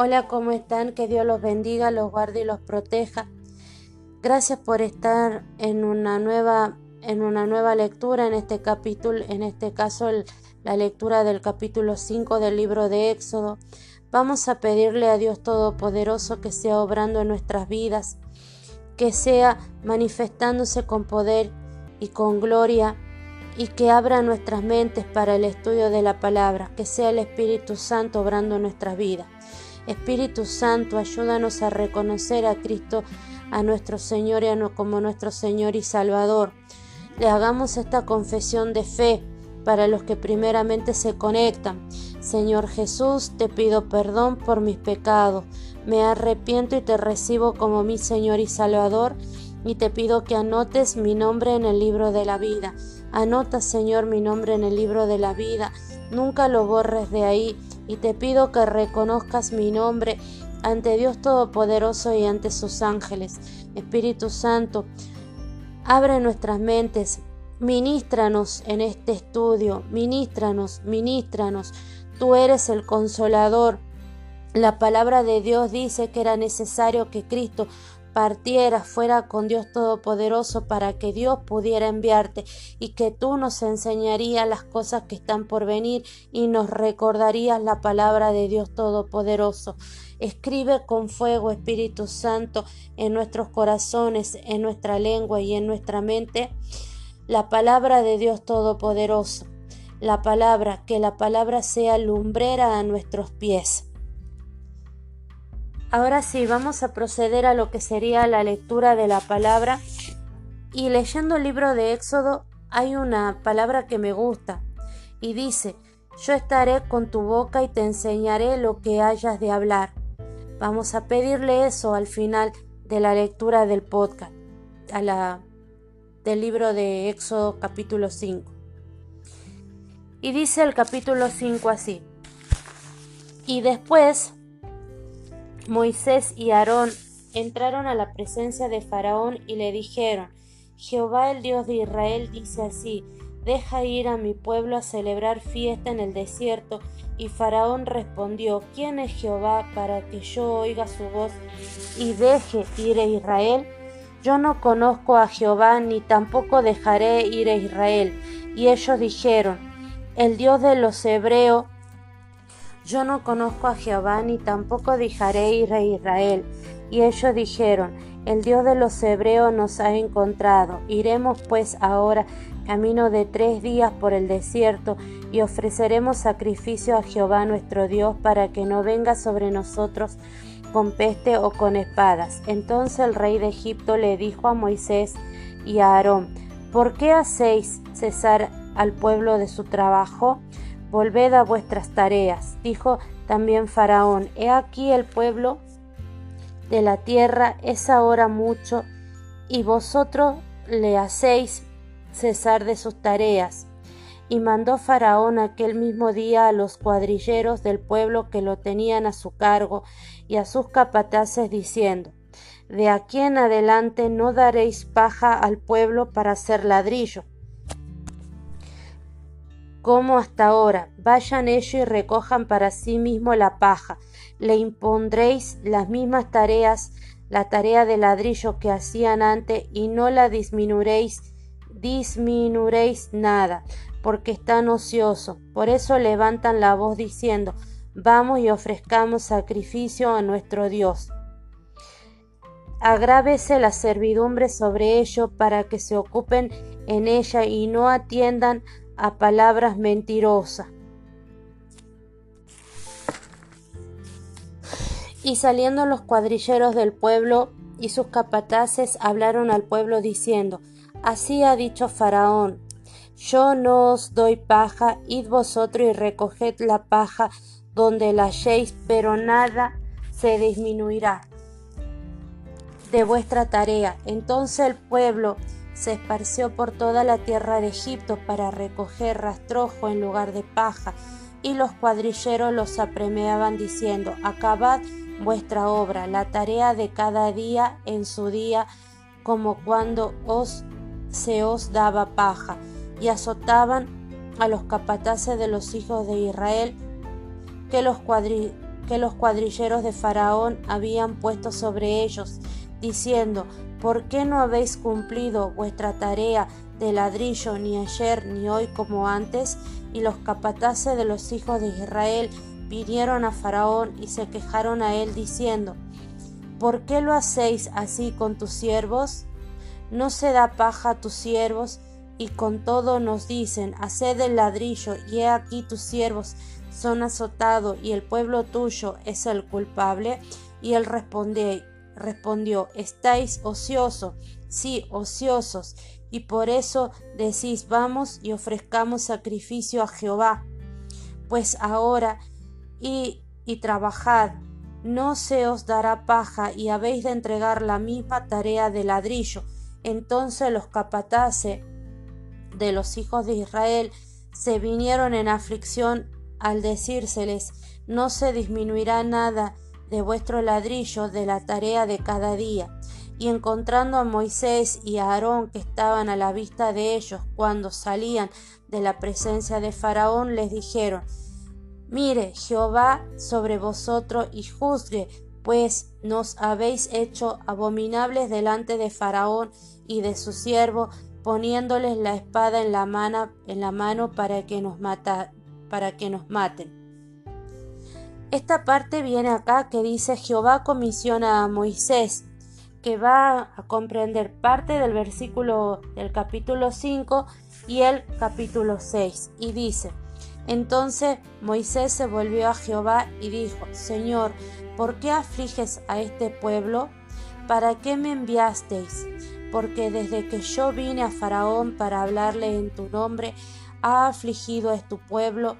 Hola, ¿cómo están? Que Dios los bendiga, los guarde y los proteja. Gracias por estar en una nueva en una nueva lectura en este capítulo, en este caso la lectura del capítulo 5 del libro de Éxodo. Vamos a pedirle a Dios Todopoderoso que sea obrando en nuestras vidas, que sea manifestándose con poder y con gloria y que abra nuestras mentes para el estudio de la palabra, que sea el Espíritu Santo obrando en nuestras vidas. Espíritu Santo, ayúdanos a reconocer a Cristo, a nuestro Señor y a como nuestro Señor y Salvador le hagamos esta confesión de fe para los que primeramente se conectan. Señor Jesús, te pido perdón por mis pecados. Me arrepiento y te recibo como mi Señor y Salvador y te pido que anotes mi nombre en el libro de la vida. Anota, Señor, mi nombre en el libro de la vida. Nunca lo borres de ahí y te pido que reconozcas mi nombre ante Dios Todopoderoso y ante sus ángeles. Espíritu Santo, Abre nuestras mentes, ministranos en este estudio, ministranos, ministranos. Tú eres el consolador. La palabra de Dios dice que era necesario que Cristo partiera fuera con Dios Todopoderoso para que Dios pudiera enviarte y que tú nos enseñarías las cosas que están por venir y nos recordarías la palabra de Dios Todopoderoso. Escribe con fuego, Espíritu Santo, en nuestros corazones, en nuestra lengua y en nuestra mente la palabra de Dios Todopoderoso. La palabra, que la palabra sea lumbrera a nuestros pies. Ahora sí, vamos a proceder a lo que sería la lectura de la palabra. Y leyendo el libro de Éxodo hay una palabra que me gusta y dice, yo estaré con tu boca y te enseñaré lo que hayas de hablar. Vamos a pedirle eso al final de la lectura del podcast, a la, del libro de Éxodo capítulo 5. Y dice el capítulo 5 así. Y después Moisés y Aarón entraron a la presencia de Faraón y le dijeron, Jehová el Dios de Israel dice así, deja ir a mi pueblo a celebrar fiesta en el desierto y Faraón respondió, ¿quién es Jehová para que yo oiga su voz y deje ir a Israel? Yo no conozco a Jehová ni tampoco dejaré ir a Israel. Y ellos dijeron, el Dios de los hebreos, yo no conozco a Jehová ni tampoco dejaré ir a Israel. Y ellos dijeron, el Dios de los hebreos nos ha encontrado. Iremos pues ahora camino de tres días por el desierto, y ofreceremos sacrificio a Jehová nuestro Dios para que no venga sobre nosotros con peste o con espadas. Entonces el rey de Egipto le dijo a Moisés y a Aarón, ¿por qué hacéis cesar al pueblo de su trabajo? Volved a vuestras tareas. Dijo también Faraón, he aquí el pueblo de la tierra es ahora mucho, y vosotros le hacéis cesar de sus tareas. Y mandó Faraón aquel mismo día a los cuadrilleros del pueblo que lo tenían a su cargo y a sus capataces diciendo, De aquí en adelante no daréis paja al pueblo para hacer ladrillo. Como hasta ahora, vayan ellos y recojan para sí mismo la paja. Le impondréis las mismas tareas, la tarea de ladrillo que hacían antes, y no la disminuiréis disminuiréis nada, porque están ociosos. Por eso levantan la voz diciendo, vamos y ofrezcamos sacrificio a nuestro Dios. Agrávese la servidumbre sobre ellos para que se ocupen en ella y no atiendan a palabras mentirosas. Y saliendo los cuadrilleros del pueblo y sus capataces hablaron al pueblo diciendo, Así ha dicho Faraón, yo no os doy paja, id vosotros y recoged la paja donde la halléis, pero nada se disminuirá de vuestra tarea. Entonces el pueblo se esparció por toda la tierra de Egipto para recoger rastrojo en lugar de paja, y los cuadrilleros los apremiaban diciendo, acabad vuestra obra, la tarea de cada día en su día, como cuando os se os daba paja, y azotaban a los capataces de los hijos de Israel, que los que los cuadrilleros de Faraón habían puesto sobre ellos, diciendo, ¿por qué no habéis cumplido vuestra tarea de ladrillo ni ayer ni hoy como antes? Y los capataces de los hijos de Israel vinieron a Faraón y se quejaron a él diciendo, ¿por qué lo hacéis así con tus siervos? ¿No se da paja a tus siervos? Y con todo nos dicen, haced el ladrillo, y he aquí tus siervos son azotados, y el pueblo tuyo es el culpable. Y él respondió, respondió estáis ociosos, sí, ociosos, y por eso decís, vamos y ofrezcamos sacrificio a Jehová. Pues ahora y, y trabajad, no se os dará paja y habéis de entregar la misma tarea de ladrillo. Entonces los capataces de los hijos de Israel se vinieron en aflicción al decírseles no se disminuirá nada de vuestro ladrillo de la tarea de cada día. Y encontrando a Moisés y a Aarón que estaban a la vista de ellos cuando salían de la presencia de Faraón, les dijeron Mire Jehová sobre vosotros y juzgue, pues nos habéis hecho abominables delante de Faraón y de su siervo, poniéndoles la espada en la mano, en la mano para que nos mata, para que nos maten. Esta parte viene acá que dice Jehová comisiona a Moisés, que va a comprender parte del versículo del capítulo 5 y el capítulo 6, y dice, entonces Moisés se volvió a Jehová y dijo, Señor, ¿por qué afliges a este pueblo? ¿Para qué me enviasteis? Porque desde que yo vine a Faraón para hablarle en tu nombre, ha afligido a tu pueblo,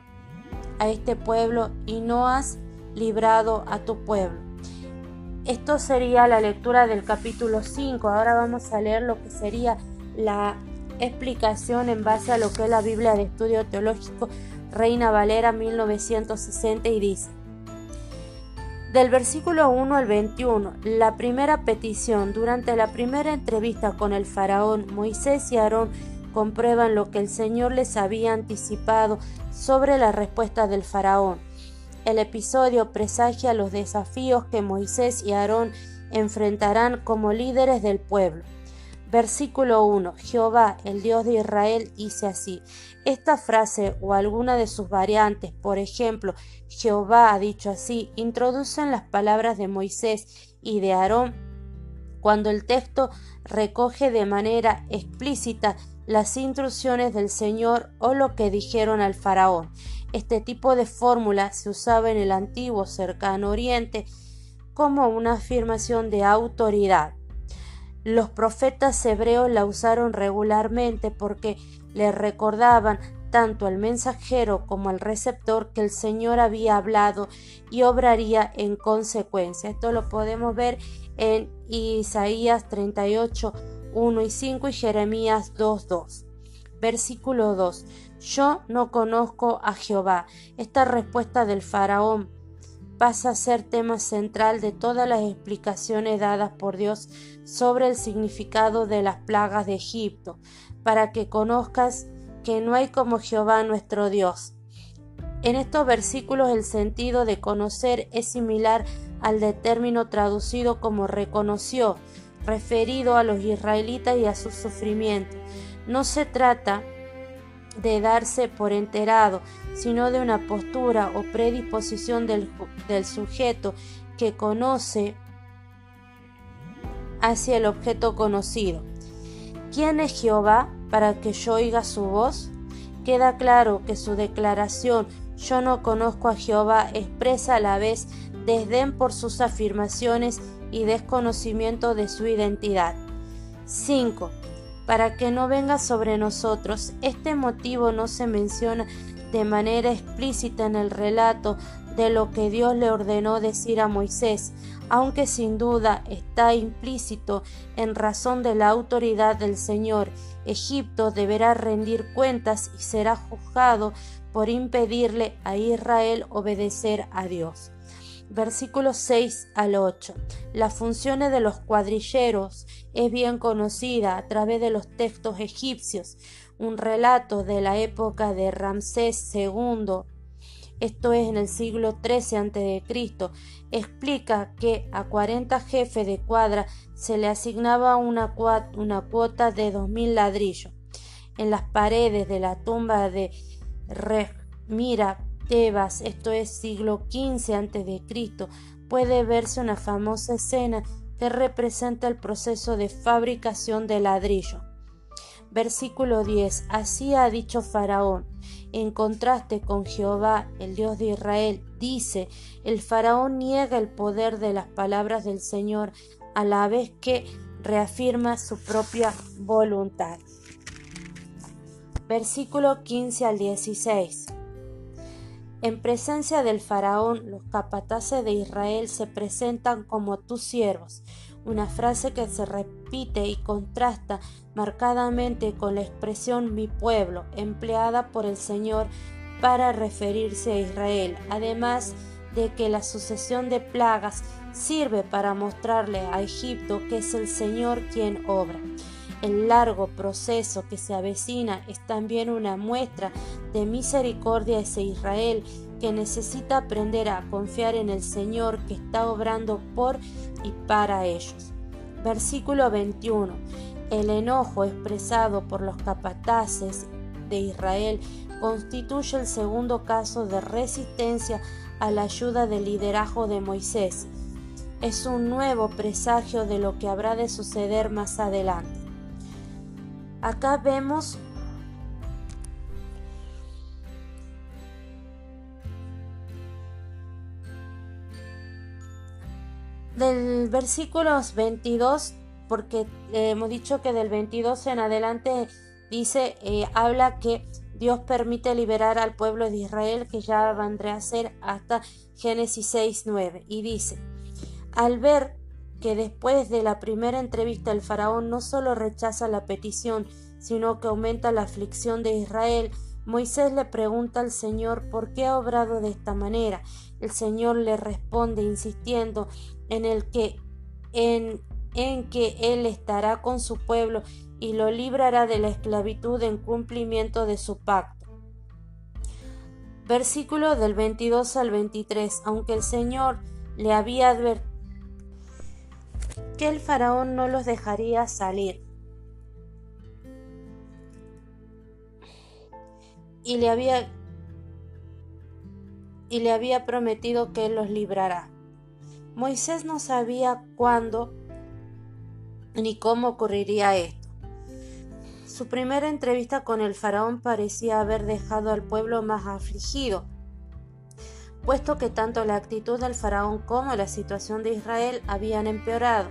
a este pueblo, y no has librado a tu pueblo. Esto sería la lectura del capítulo 5. Ahora vamos a leer lo que sería la explicación en base a lo que es la Biblia de Estudio Teológico Reina Valera 1960 y dice, del versículo 1 al 21, la primera petición, durante la primera entrevista con el faraón, Moisés y Aarón comprueban lo que el Señor les había anticipado sobre la respuesta del faraón. El episodio presagia los desafíos que Moisés y Aarón enfrentarán como líderes del pueblo. Versículo 1. Jehová, el Dios de Israel, dice así. Esta frase o alguna de sus variantes, por ejemplo, Jehová ha dicho así, introducen las palabras de Moisés y de Aarón cuando el texto recoge de manera explícita las instrucciones del Señor o lo que dijeron al faraón. Este tipo de fórmula se usaba en el antiguo cercano oriente como una afirmación de autoridad. Los profetas hebreos la usaron regularmente porque le recordaban tanto al mensajero como al receptor que el Señor había hablado y obraría en consecuencia. Esto lo podemos ver en Isaías 38, 1 y 5 y Jeremías 2, 2. Versículo 2. Yo no conozco a Jehová. Esta respuesta del faraón pasa a ser tema central de todas las explicaciones dadas por Dios sobre el significado de las plagas de Egipto, para que conozcas que no hay como Jehová nuestro Dios. En estos versículos el sentido de conocer es similar al de término traducido como reconoció, referido a los israelitas y a su sufrimiento. No se trata de darse por enterado, sino de una postura o predisposición del, del sujeto que conoce hacia el objeto conocido. ¿Quién es Jehová para que yo oiga su voz? Queda claro que su declaración yo no conozco a Jehová expresa a la vez desdén por sus afirmaciones y desconocimiento de su identidad. 5 para que no venga sobre nosotros. Este motivo no se menciona de manera explícita en el relato de lo que Dios le ordenó decir a Moisés, aunque sin duda está implícito en razón de la autoridad del Señor. Egipto deberá rendir cuentas y será juzgado por impedirle a Israel obedecer a Dios versículos 6 al 8. Las funciones de los cuadrilleros es bien conocida a través de los textos egipcios. Un relato de la época de Ramsés II esto es en el siglo XIII a.C., explica que a 40 jefes de cuadra se le asignaba una, cuota de 2.000 ladrillos. En las paredes de la tumba de Remira Tebas, esto es siglo XV a.C., puede verse una famosa escena que representa el proceso de fabricación de ladrillo. Versículo 10. Así ha dicho Faraón. En contraste con Jehová, el Dios de Israel, dice, el Faraón niega el poder de las palabras del Señor a la vez que reafirma su propia voluntad. Versículo 15 al 16. En presencia del faraón, los capataces de Israel se presentan como tus siervos, una frase que se repite y contrasta marcadamente con la expresión mi pueblo, empleada por el Señor para referirse a Israel, además de que la sucesión de plagas sirve para mostrarle a Egipto que es el Señor quien obra. El largo proceso que se avecina es también una muestra de misericordia hacia Israel que necesita aprender a confiar en el Señor que está obrando por y para ellos. Versículo 21. El enojo expresado por los capataces de Israel constituye el segundo caso de resistencia a la ayuda del liderazgo de Moisés. Es un nuevo presagio de lo que habrá de suceder más adelante. Acá vemos del versículos 22, porque hemos dicho que del 22 en adelante dice, eh, habla que Dios permite liberar al pueblo de Israel, que ya vendrá a ser hasta Génesis 6, 9. Y dice, al ver que después de la primera entrevista el faraón no solo rechaza la petición, sino que aumenta la aflicción de Israel, Moisés le pregunta al Señor por qué ha obrado de esta manera. El Señor le responde insistiendo en el que en, en que él estará con su pueblo y lo librará de la esclavitud en cumplimiento de su pacto. Versículo del 22 al 23. Aunque el Señor le había advertido que el faraón no los dejaría salir. Y le había y le había prometido que los librará. Moisés no sabía cuándo ni cómo ocurriría esto. Su primera entrevista con el faraón parecía haber dejado al pueblo más afligido puesto que tanto la actitud del faraón como la situación de Israel habían empeorado.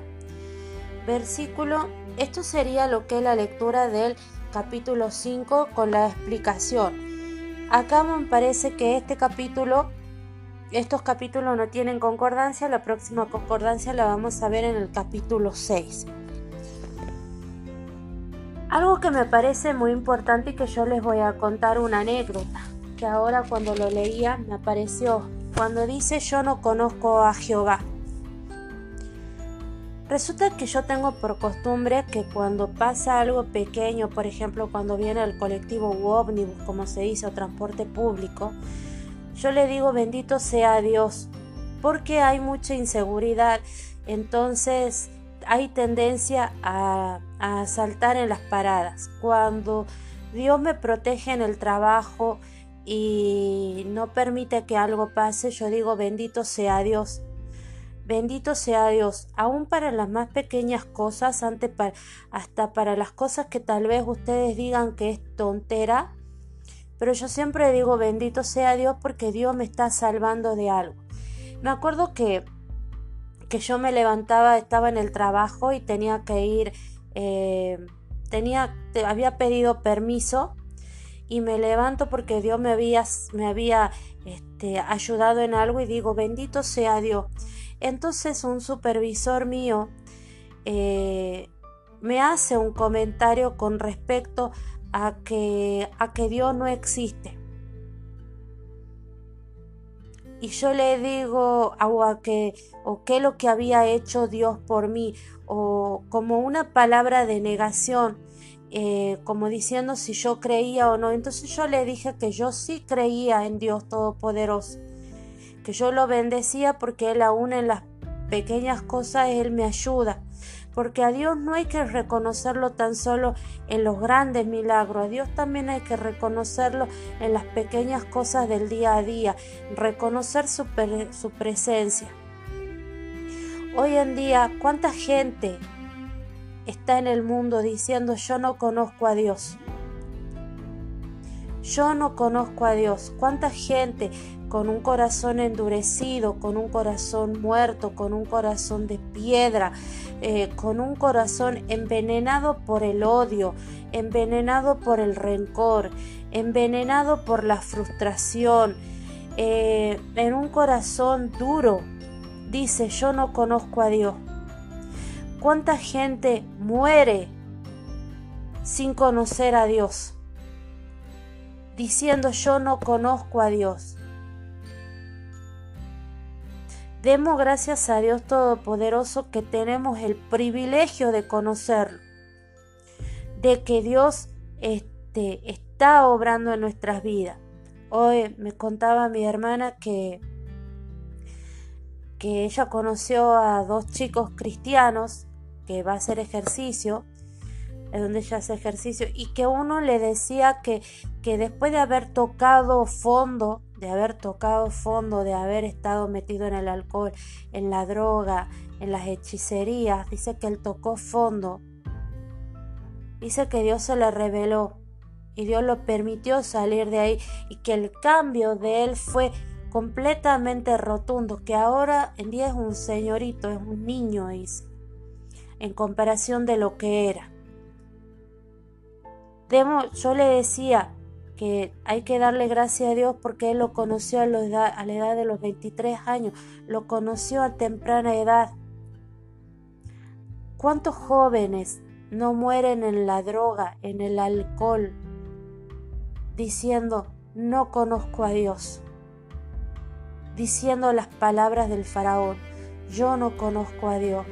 Versículo, esto sería lo que es la lectura del capítulo 5 con la explicación. Acá me parece que este capítulo, estos capítulos no tienen concordancia, la próxima concordancia la vamos a ver en el capítulo 6. Algo que me parece muy importante y que yo les voy a contar una anécdota que ahora cuando lo leía me apareció cuando dice yo no conozco a Jehová. Resulta que yo tengo por costumbre que cuando pasa algo pequeño, por ejemplo cuando viene el colectivo u ómnibus, como se dice, o transporte público, yo le digo bendito sea Dios, porque hay mucha inseguridad, entonces hay tendencia a, a saltar en las paradas. Cuando Dios me protege en el trabajo, y no permite que algo pase, yo digo bendito sea Dios. Bendito sea Dios, aún para las más pequeñas cosas, hasta para las cosas que tal vez ustedes digan que es tontera, pero yo siempre digo bendito sea Dios porque Dios me está salvando de algo. Me acuerdo que, que yo me levantaba, estaba en el trabajo y tenía que ir, eh, tenía, había pedido permiso y me levanto porque Dios me había, me había este, ayudado en algo y digo, bendito sea Dios. Entonces un supervisor mío eh, me hace un comentario con respecto a que, a que Dios no existe. Y yo le digo a que, o qué es lo que había hecho Dios por mí, o como una palabra de negación eh, como diciendo si yo creía o no. Entonces yo le dije que yo sí creía en Dios Todopoderoso, que yo lo bendecía porque Él aún en las pequeñas cosas Él me ayuda. Porque a Dios no hay que reconocerlo tan solo en los grandes milagros, a Dios también hay que reconocerlo en las pequeñas cosas del día a día, reconocer su, su presencia. Hoy en día, ¿cuánta gente está en el mundo diciendo yo no conozco a Dios? Yo no conozco a Dios. ¿Cuánta gente con un corazón endurecido, con un corazón muerto, con un corazón de piedra, eh, con un corazón envenenado por el odio, envenenado por el rencor, envenenado por la frustración, eh, en un corazón duro, dice, yo no conozco a Dios. ¿Cuánta gente muere sin conocer a Dios? Diciendo, yo no conozco a Dios. Demos gracias a Dios Todopoderoso que tenemos el privilegio de conocerlo, de que Dios este, está obrando en nuestras vidas. Hoy me contaba mi hermana que, que ella conoció a dos chicos cristianos que va a hacer ejercicio, es donde ella hace ejercicio, y que uno le decía que, que después de haber tocado fondo, de haber tocado fondo, de haber estado metido en el alcohol, en la droga, en las hechicerías. Dice que él tocó fondo. Dice que Dios se le reveló y Dios lo permitió salir de ahí y que el cambio de él fue completamente rotundo, que ahora en día es un señorito, es un niño, dice, en comparación de lo que era. Yo le decía, que hay que darle gracias a Dios porque Él lo conoció a, la edad de los 23 años, lo conoció a temprana edad. ¿Cuántos jóvenes no mueren en la droga, en el alcohol, diciendo, no conozco a Dios? Diciendo las palabras del faraón, yo no conozco a Dios.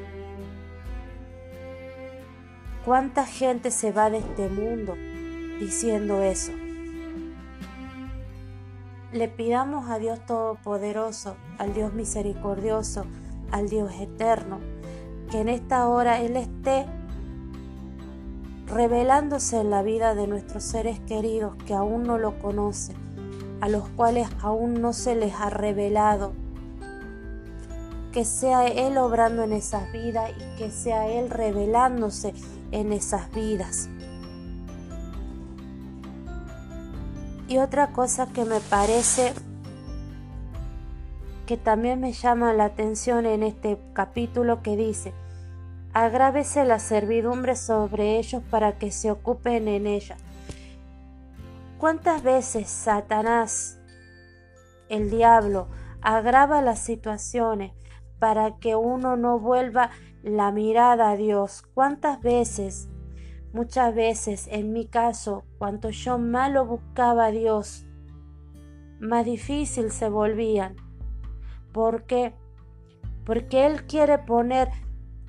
¿Cuánta gente se va de este mundo diciendo eso? le pidamos a Dios Todopoderoso, al Dios misericordioso, al Dios eterno, que en esta hora Él esté revelándose en la vida de nuestros seres queridos que aún no lo conocen, a los cuales aún no se les ha revelado. Que sea Él obrando en esas vidas y que sea Él revelándose en esas vidas. Y otra cosa que me parece que también me llama la atención en este capítulo que dice, agrávese la servidumbre sobre ellos para que se ocupen en ella. ¿Cuántas veces Satanás, el diablo, agrava las situaciones para que uno no vuelva la mirada a Dios? ¿Cuántas veces Muchas veces, en mi caso, cuanto yo más lo buscaba a Dios, más difícil se volvían. ¿Por qué? Porque Él quiere poner,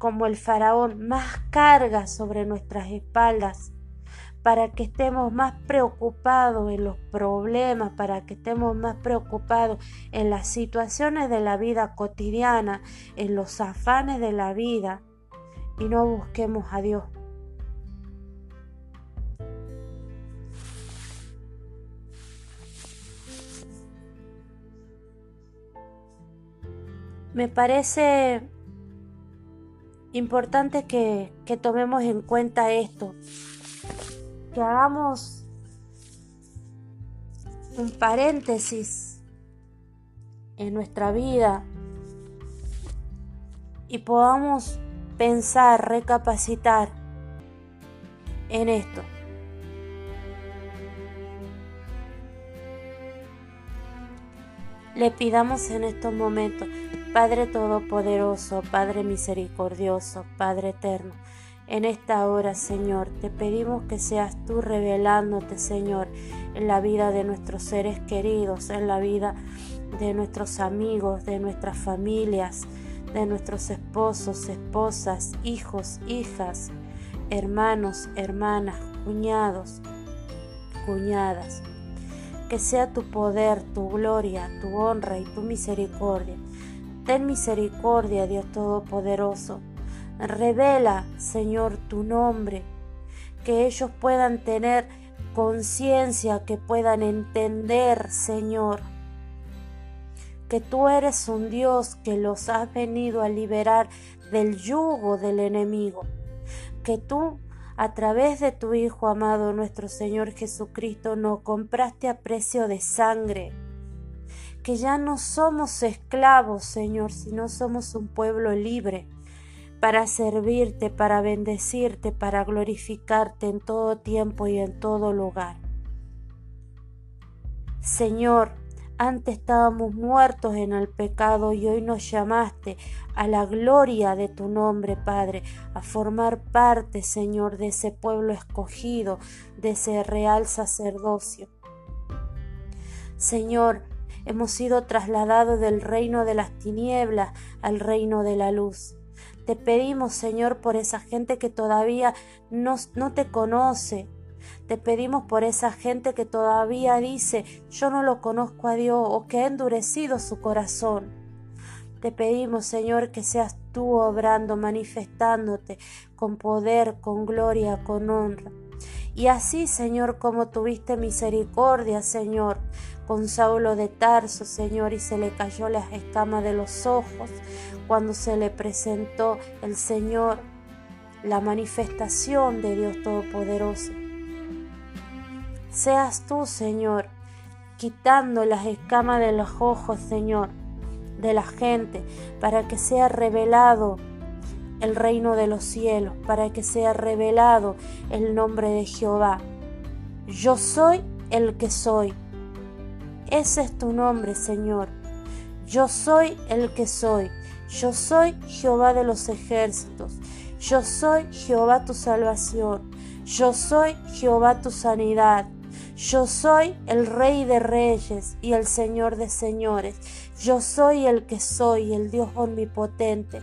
como el faraón, más carga sobre nuestras espaldas para que estemos más preocupados en los problemas, para que estemos más preocupados en las situaciones de la vida cotidiana, en los afanes de la vida, y no busquemos a Dios. Me parece importante que, tomemos en cuenta esto, que hagamos un paréntesis en nuestra vida y podamos pensar, recapacitar en esto. Le pidamos en estos momentos Padre Todopoderoso, Padre Misericordioso, Padre Eterno, en esta hora, Señor, te pedimos que seas tú revelándote, Señor, en la vida de nuestros seres queridos, en la vida de nuestros amigos, de nuestras familias, de nuestros esposos, esposas, hijos, hijas, hermanos, hermanas, cuñados, cuñadas. Que sea tu poder, tu gloria, tu honra y tu misericordia. Ten misericordia, Dios Todopoderoso. Revela, Señor, tu nombre. Que ellos puedan tener conciencia, que puedan entender, Señor, que tú eres un Dios que los has venido a liberar del yugo del enemigo, que tú a través de tu Hijo amado nuestro Señor Jesucristo nos compraste a precio de sangre, que ya no somos esclavos, Señor, sino somos un pueblo libre para servirte, para bendecirte, para glorificarte en todo tiempo y en todo lugar. Señor, antes estábamos muertos en el pecado y hoy nos llamaste a la gloria de tu nombre, Padre, a formar parte, Señor, de ese pueblo escogido, de ese real sacerdocio. Señor, hemos sido trasladados del reino de las tinieblas al reino de la luz. Te pedimos, Señor, por esa gente que todavía no, no te conoce, te pedimos por esa gente que todavía dice yo no lo conozco a Dios o que ha endurecido su corazón. Te pedimos, Señor, que seas tú obrando, manifestándote con poder, con gloria, con honra. Y así, Señor, como tuviste misericordia, Señor, con Saulo de Tarso, Señor, y se le cayó las escamas de los ojos cuando se le presentó el Señor, la manifestación de Dios Todopoderoso. Seas tú, Señor, quitando las escamas de los ojos, Señor, de la gente, para que sea revelado el reino de los cielos, para que sea revelado el nombre de Jehová. Yo soy el que soy. Ese es tu nombre, Señor. Yo soy el que soy. Yo soy Jehová de los ejércitos. Yo soy Jehová tu salvación. Yo soy Jehová tu sanidad. Yo soy el Rey de Reyes y el Señor de Señores. Yo soy el que soy, el Dios omnipotente.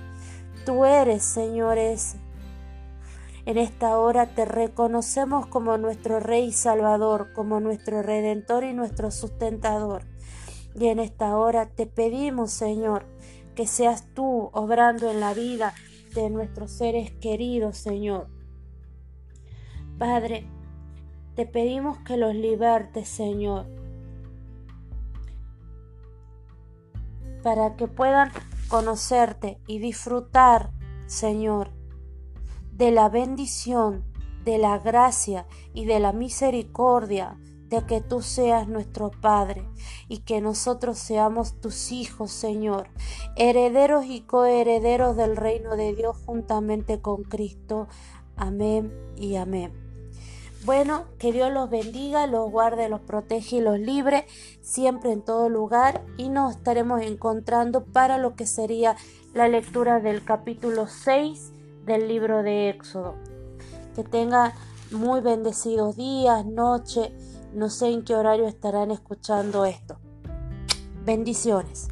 Tú eres, Señor, ese. En esta hora te reconocemos como nuestro Rey Salvador, como nuestro Redentor y nuestro sustentador. Y en esta hora te pedimos, Señor, que seas tú obrando en la vida de nuestros seres queridos, Señor. Padre, te pedimos que los libertes, Señor, para que puedan conocerte y disfrutar, Señor, de la bendición, de la gracia y de la misericordia que tú seas nuestro Padre y que nosotros seamos tus hijos, Señor, herederos y coherederos del reino de Dios juntamente con Cristo. Amén y amén. Bueno, que Dios los bendiga, los guarde, los protege y los libre siempre en todo lugar y nos estaremos encontrando para lo que sería la lectura del capítulo 6 del libro de Éxodo. Que tengan muy bendecidos días, noche, no sé en qué horario estarán escuchando esto. Bendiciones.